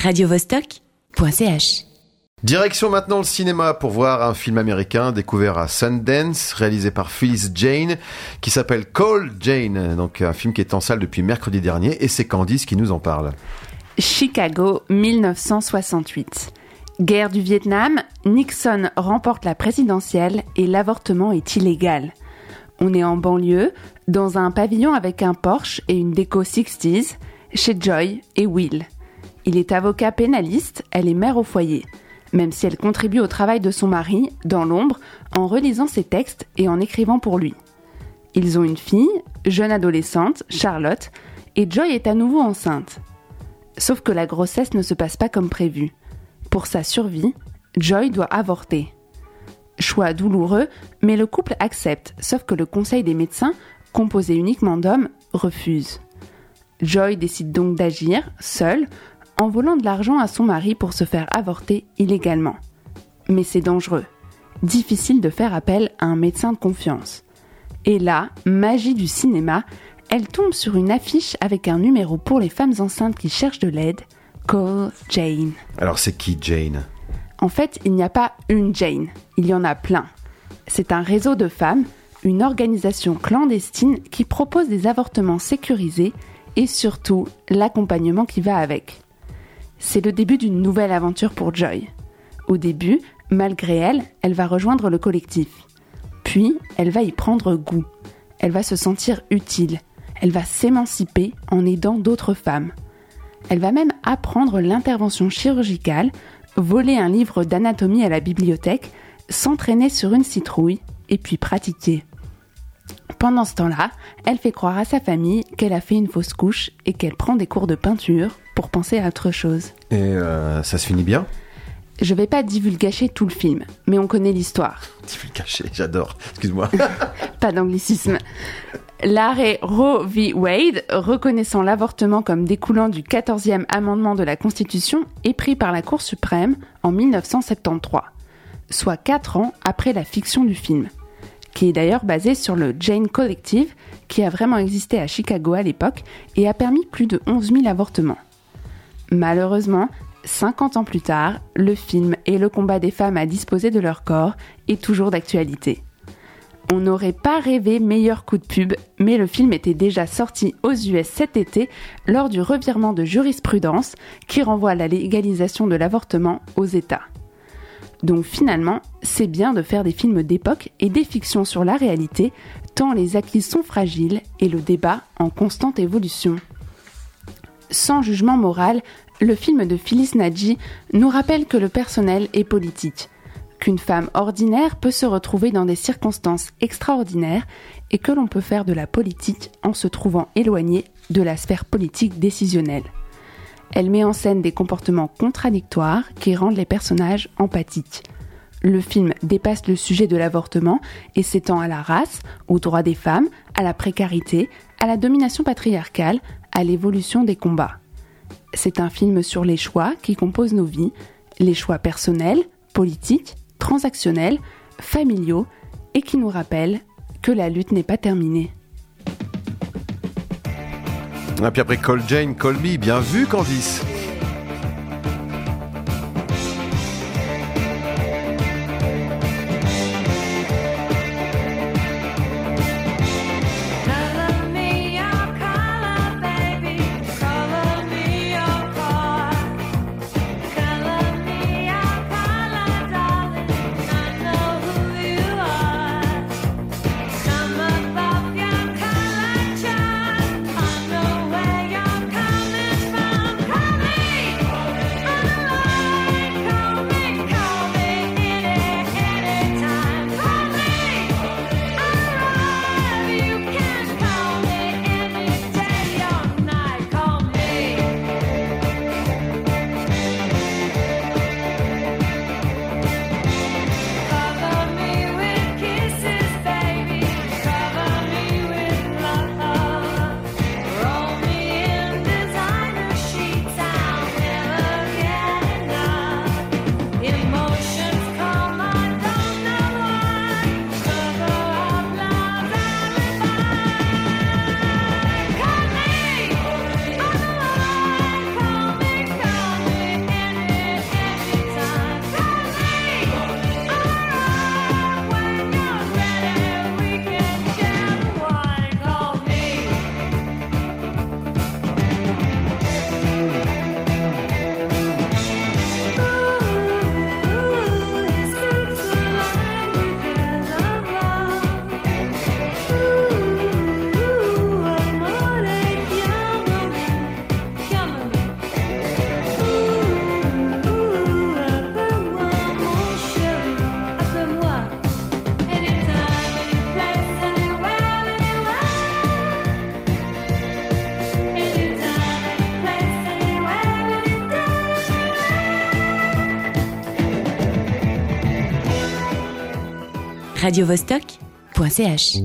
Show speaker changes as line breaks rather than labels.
radiovostok.ch.
Direction maintenant le cinéma pour voir un film américain découvert à Sundance, réalisé par Phyllis Jane, qui s'appelle Call Jane, donc un film qui est en salle depuis mercredi dernier, et c'est Candice qui nous en parle.
Chicago, 1968. Guerre du Vietnam, Nixon remporte la présidentielle et l'avortement est illégal. On est en banlieue, dans un pavillon avec un Porsche et une déco 60s, chez Joy et Will. Il est avocat pénaliste, elle est mère au foyer, même si elle contribue au travail de son mari, dans l'ombre, en relisant ses textes et en écrivant pour lui. Ils ont une fille, jeune adolescente, Charlotte, et Joy est à nouveau enceinte. Sauf que la grossesse ne se passe pas comme prévu. Pour sa survie, Joy doit avorter. Choix douloureux, mais le couple accepte, sauf que le conseil des médecins, composé uniquement d'hommes, refuse. Joy décide donc d'agir, seule, en volant de l'argent à son mari pour se faire avorter illégalement. Mais c'est dangereux. Difficile de faire appel à un médecin de confiance. Et là, magie du cinéma, elle tombe sur une affiche avec un numéro pour les femmes enceintes qui cherchent de l'aide. Call Jane.
Alors c'est qui Jane?
En fait, il n'y a pas une Jane, il y en a plein. C'est un réseau de femmes, une organisation clandestine qui propose des avortements sécurisés et surtout l'accompagnement qui va avec. C'est le début d'une nouvelle aventure pour Joy. Au début, malgré elle, elle va rejoindre le collectif. Puis, elle va y prendre goût. Elle va se sentir utile. Elle va s'émanciper en aidant d'autres femmes. Elle va même apprendre l'intervention chirurgicale, voler un livre d'anatomie à la bibliothèque, s'entraîner sur une citrouille et puis pratiquer. Pendant ce temps-là, elle fait croire à sa famille qu'elle a fait une fausse couche et qu'elle prend des cours de peinture pour penser à autre chose.
Et euh, ça se finit bien?
Je vais pas divulgacher tout le film, mais on connaît l'histoire.
Divulgacher, j'adore. Excuse-moi.
pas d'anglicisme. L'arrêt Roe v. Wade, reconnaissant l'avortement comme découlant du 14e amendement de la Constitution, est pris par la Cour suprême en 1973, soit 4 ans après la fiction du film, qui est d'ailleurs basé sur le Jane Collective, qui a vraiment existé à Chicago à l'époque et a permis plus de 11 000 avortements. Malheureusement, 50 ans plus tard, le film et le combat des femmes à disposer de leur corps est toujours d'actualité. On n'aurait pas rêvé meilleur coup de pub, mais le film était déjà sorti aux US cet été lors du revirement de jurisprudence qui renvoie la légalisation de l'avortement aux États. Donc finalement, c'est bien de faire des films d'époque et des fictions sur la réalité, tant les acquis sont fragiles et le débat en constante évolution. Sans jugement moral, le film de Phyllis Nadji nous rappelle que le personnel est politique, qu'une femme ordinaire peut se retrouver dans des circonstances extraordinaires et que l'on peut faire de la politique en se trouvant éloigné de la sphère politique décisionnelle. Elle met en scène des comportements contradictoires qui rendent les personnages empathiques. Le film dépasse le sujet de l'avortement et s'étend à la race, aux droits des femmes, à la précarité, à la domination patriarcale, à l'évolution des combats. C'est un film sur les choix qui composent nos vies, les choix personnels, politiques, transactionnels, familiaux, et qui nous rappelle que la lutte n'est pas terminée.
Et puis après Call Jane, bien vu Candice
radiovostok.ch